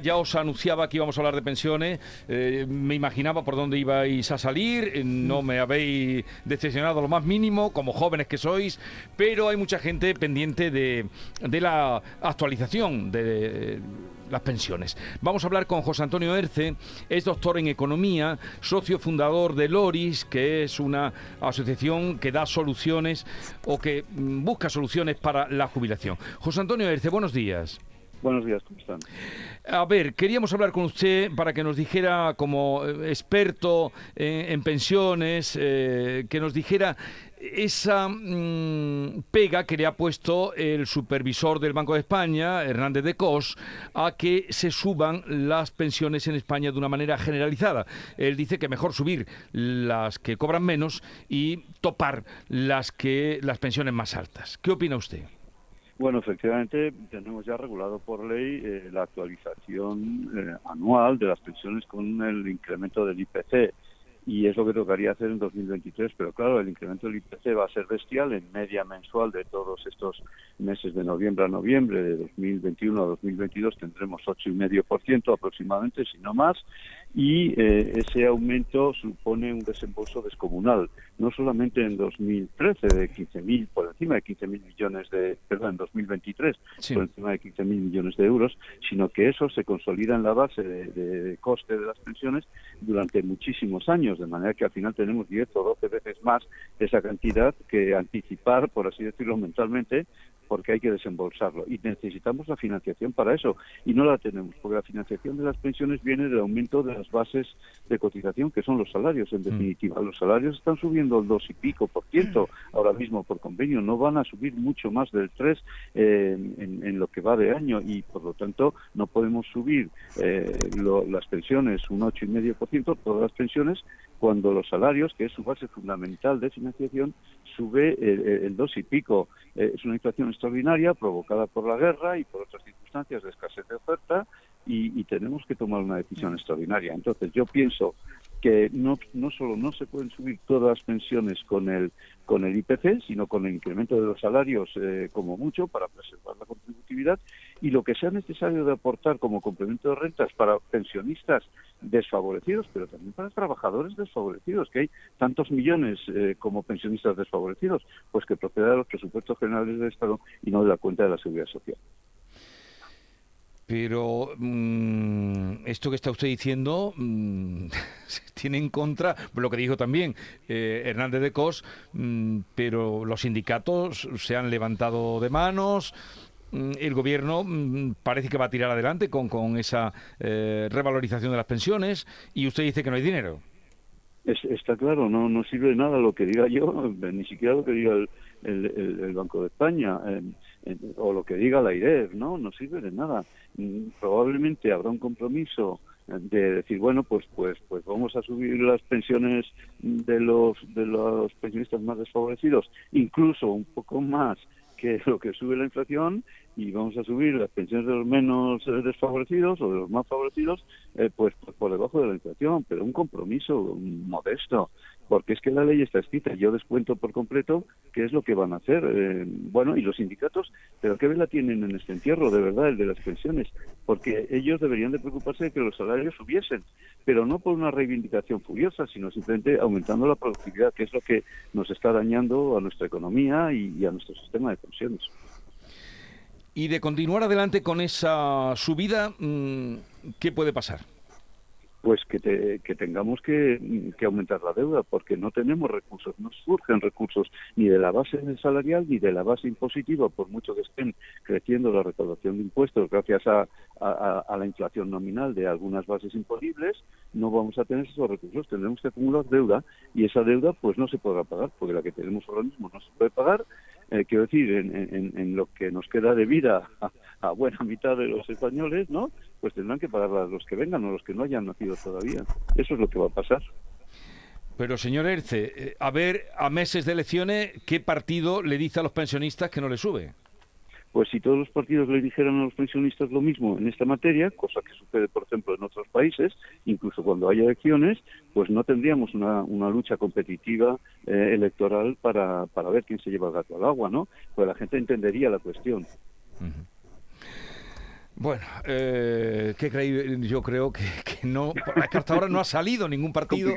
Ya os anunciaba que íbamos a hablar de pensiones, eh, me imaginaba por dónde ibais a salir, eh, no me habéis decepcionado lo más mínimo, como jóvenes que sois, pero hay mucha gente pendiente de, de la actualización de las pensiones. Vamos a hablar con José Antonio Erce, es doctor en economía, socio fundador de Loris, que es una asociación que da soluciones o que mm, busca soluciones para la jubilación. José Antonio Erce, buenos días. Buenos días, ¿cómo están? A ver, queríamos hablar con usted para que nos dijera, como eh, experto en, pensiones, eh, que nos dijera esa mm, pega que le ha puesto el supervisor del Banco de España, Hernández de Cos, a que se suban las pensiones en España de una manera generalizada. Él dice que mejor subir las que cobran menos y topar las que las pensiones más altas. ¿Qué opina usted? Bueno, efectivamente tenemos ya regulado por ley eh, la actualización eh, anual de las pensiones con el incremento del IPC y es lo que tocaría hacer en 2023, pero claro, el incremento del IPC va a ser bestial en media mensual de todos estos meses de noviembre a noviembre de 2021 a 2022 tendremos 8,5% aproximadamente, si no más, y eh, ese aumento supone un desembolso descomunal, no solamente en 2013 de 15.000, por encima de 15.000 millones de, perdón, en 2023 por encima de 15.000 millones de euros, sino que eso se consolida en la base de, de coste de las pensiones durante muchísimos años de manera que al final tenemos 10 o 12 veces más esa cantidad que anticipar, por así decirlo mentalmente, porque hay que desembolsarlo. Y necesitamos la financiación para eso. Y no la tenemos, porque la financiación de las pensiones viene del aumento de las bases de cotización, que son los salarios, en mm. definitiva. Los salarios están subiendo el dos y pico por ciento ahora mismo por convenio. No van a subir mucho más del 3 eh, en, lo que va de año y, por lo tanto, no podemos subir eh, las pensiones un ocho y medio por ciento, todas las pensiones, cuando los salarios, que es su base fundamental de financiación, sube el, dos y pico. Eh, es una inflación extraordinaria provocada por la guerra y por otras circunstancias de escasez de oferta y, tenemos que tomar una decisión extraordinaria. Entonces, yo pienso que no, no solo no se pueden subir todas las pensiones con el, con el IPC, sino con el incremento de los salarios eh, como mucho para preservar la contributividad y lo que sea necesario de aportar como complemento de rentas para pensionistas desfavorecidos, pero también para trabajadores desfavorecidos, que hay tantos millones eh, como pensionistas desfavorecidos, pues que proceda de los presupuestos generales del Estado y no de la cuenta de la seguridad social. Pero mm, esto que está usted diciendo mm, tiene en contra lo que dijo también eh, Hernández de Cos, mm, pero los sindicatos se han levantado de manos, el gobierno parece que va a tirar adelante con, con esa eh, revalorización de las pensiones y usted dice que no hay dinero. está claro, no, no sirve de nada lo que diga yo, ni siquiera lo que diga el, el, Banco de España o lo que diga la IREF, ¿no? No sirve de nada. Mm, probablemente habrá un compromiso de decir bueno pues pues pues vamos a subir las pensiones de los de los pensionistas más desfavorecidos incluso un poco más que lo que sube la inflación y vamos a subir las pensiones de los menos eh, desfavorecidos o de los más favorecidos eh, pues, pues, por debajo de la inflación pero un compromiso modesto porque es que la ley está escrita. Yo descuento por completo qué es lo que van a hacer eh, bueno y los sindicatos pero qué vela tienen en este entierro de verdad el de las pensiones porque ellos deberían de preocuparse de que los salarios subiesen pero no por una reivindicación furiosa sino simplemente aumentando la productividad que es lo que nos está dañando a nuestra economía y a nuestro sistema de pensiones y de continuar adelante con esa subida, mm, ¿qué puede pasar? Pues que, que tengamos que, aumentar la deuda, porque no tenemos recursos, no surgen recursos ni de la base salarial ni de la base impositiva, por mucho que estén creciendo la recaudación de impuestos gracias a, a, la inflación nominal de algunas bases imponibles, no vamos a tener esos recursos, tendremos que acumular deuda y esa deuda pues no se podrá pagar, porque la que tenemos ahora mismo no se puede pagar eh, quiero decir, en, lo que nos queda de vida a, buena mitad de los españoles, ¿no? Pues tendrán que pagar los que vengan o los que no hayan nacido todavía. Eso es lo que va a pasar. Pero, señor Erce, eh, a ver, a meses de elecciones, ¿qué partido le dice a los pensionistas que no le sube? Pues si todos los partidos le dijeran a los pensionistas lo mismo en esta materia, cosa que sucede, por ejemplo, en otros países, incluso cuando hay elecciones, pues no tendríamos una, una lucha competitiva eh, electoral para, para ver quién se lleva el gato al agua, ¿no? Pues la gente entendería la cuestión. Bueno, eh, ¿qué creí? Yo creo que, que no. Es que hasta ahora no ha salido ningún partido.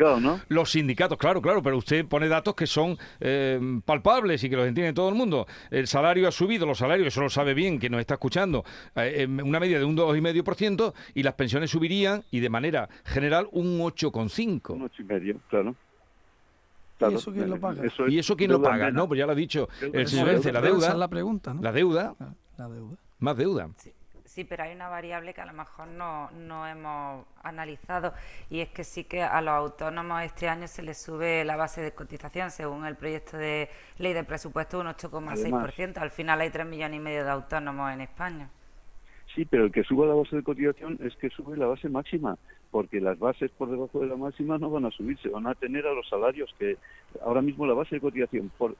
Los sindicatos, claro, claro, pero usted pone datos que son eh, palpables y que los entiende todo el mundo. El salario ha subido, los salarios, eso lo sabe bien, que nos está escuchando, eh, una media de un 2,5% y las pensiones subirían y de manera general un 8,5%. Un ocho y medio, claro. ¿Y eso quién lo paga? Eso es ¿Y eso quién lo paga? No, pues ya lo ha dicho el señor Ence, la Esa es deuda, la pregunta, ¿no? la deuda, Ah, La deuda. más deuda. Sí, sí, pero hay una variable que a lo mejor no, no hemos analizado y es que sí que a los autónomos este año se les sube la base de cotización según el proyecto de ley de presupuesto un 8,6%. Al final hay 3 millones y medio de autónomos en España. Sí, pero el que suba la base de cotización es que sube la base máxima, porque las bases por debajo de la máxima no van a subir, se van a tener a los salarios que ahora mismo la base de cotización por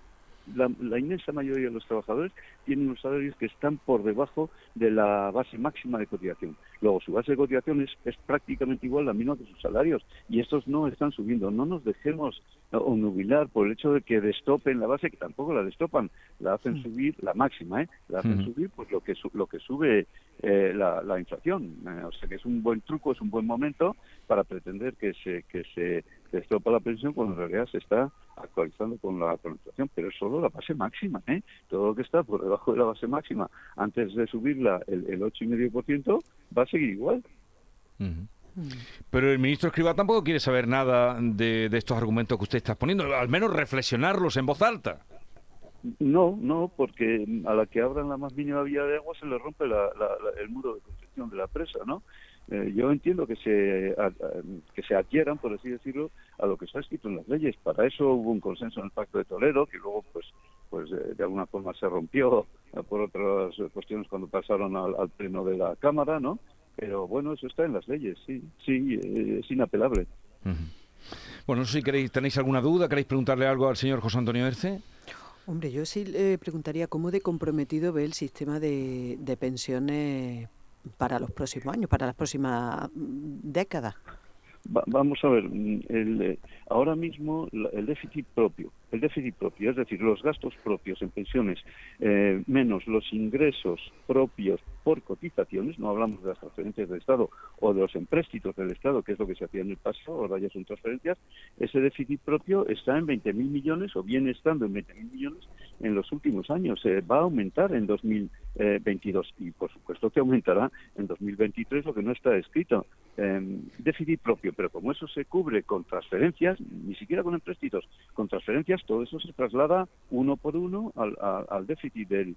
la, la inmensa mayoría de los trabajadores tienen unos salarios que están por debajo de la base máxima de cotización. Luego, su base de cotización es, es prácticamente igual a la misma que sus salarios y estos no están subiendo. No nos dejemos onubilar por el hecho de que destopen la base, que tampoco la destopan, la hacen subir, la máxima, ¿eh? La hacen subir pues lo que, su- lo que sube eh, la, la inflación. Eh, o sea que es un buen truco, es un buen momento para pretender que se, que se destropa la pensión cuando en realidad se está actualizando con la, con la inflación, pero es solo la base máxima. ¿eh? Todo lo que está por debajo de la base máxima antes de subirla el, el 8,5% va a seguir igual. Pero el ministro Escriba tampoco quiere saber nada de, estos argumentos que usted está poniendo, al menos reflexionarlos en voz alta. No, no, porque a la que abran la más mínima vía de agua se le rompe la- la- la- el muro de construcción de la presa, ¿no? Eh, yo entiendo que se, a- que se adhieran, por así decirlo, a lo que está escrito en las leyes. Para eso hubo un consenso en el Pacto de Toledo, que luego, pues, pues eh, de alguna forma se rompió por otras cuestiones cuando pasaron al, al pleno de la Cámara, ¿no? Pero bueno, eso está en las leyes, sí, sí, eh, es inapelable. Bueno, no sé si queréis, tenéis alguna duda, queréis preguntarle algo al señor José Antonio Erce. Hombre, yo sí le preguntaría cómo de comprometido ve el sistema de, de pensiones para los próximos años, para las próximas décadas. Va- vamos a ver, mm, el, ahora mismo el déficit propio, el déficit propio, es decir, los gastos propios en pensiones eh, menos los ingresos propios por cotizaciones, no hablamos de las transferencias del Estado o de los empréstitos del Estado, que es lo que se hacía en el pasado, ahora ya son transferencias, ese déficit propio está en 20.000 millones o viene estando en 20.000 millones en los últimos años. Eh, va a aumentar en 2022 y por supuesto que aumentará en 2023 lo que no está escrito. Eh, déficit propio, pero como eso se cubre con transferencias, ni siquiera con empréstitos, con transferencias, todo eso se traslada uno por uno al, a- al déficit del,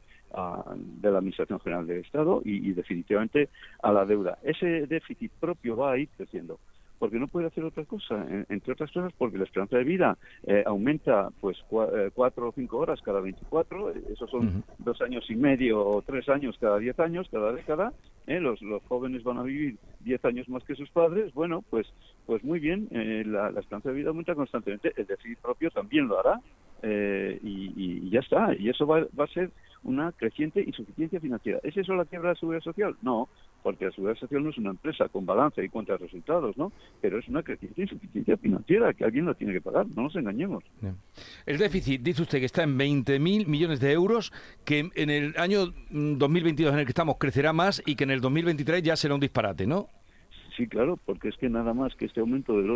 de la Administración General del Estado y definitivamente a la deuda. Ese déficit propio va a ir creciendo porque no puede hacer otra cosa, en- entre otras cosas porque la esperanza de vida eh, aumenta pues cua- eh, cuatro o cinco horas cada 24, eh, esos son dos años y medio o tres años cada diez años, cada década, eh, los, los jóvenes van a vivir diez años más que sus padres, bueno, pues pues muy bien, eh, la, la esperanza de vida aumenta constantemente, el déficit propio también lo hará, eh, y, y- y ya está, y eso va, va a ser una creciente insuficiencia financiera. ¿Es eso la quiebra de la seguridad social? No, porque la seguridad social no es una empresa con balance y cuenta de resultados, ¿no? Pero es una creciente insuficiencia financiera que alguien la tiene que pagar, no nos engañemos. Bien. El déficit, dice usted que está en 20.000 millones de euros, que en el año mm, 2022 en el que estamos crecerá más y que en el 2023 ya será un disparate, ¿no? Sí, claro, porque es que nada más que este aumento del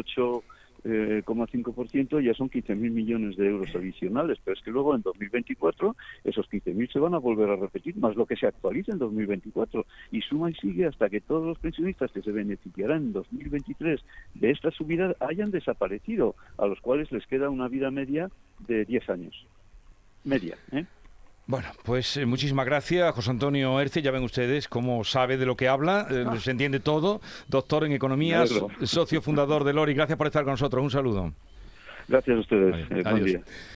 8,5% ya son 15.000 millones de euros adicionales, pero es que luego en 2024 esos 15.000 se van a volver a repetir, más lo que se actualiza en 2024, y suma y sigue hasta que todos los pensionistas que se beneficiarán en 2023 de esta subida hayan desaparecido, a los cuales les queda una vida media de 10 años. Media, ¿eh? Bueno, pues eh, muchísimas gracias, José Antonio Erce. Ya ven ustedes cómo sabe de lo que habla, eh, se entiende todo. Doctor en Economía, so- socio fundador de Lori. Gracias por estar con nosotros. Un saludo. Gracias a ustedes. Eh, buen adiós. día.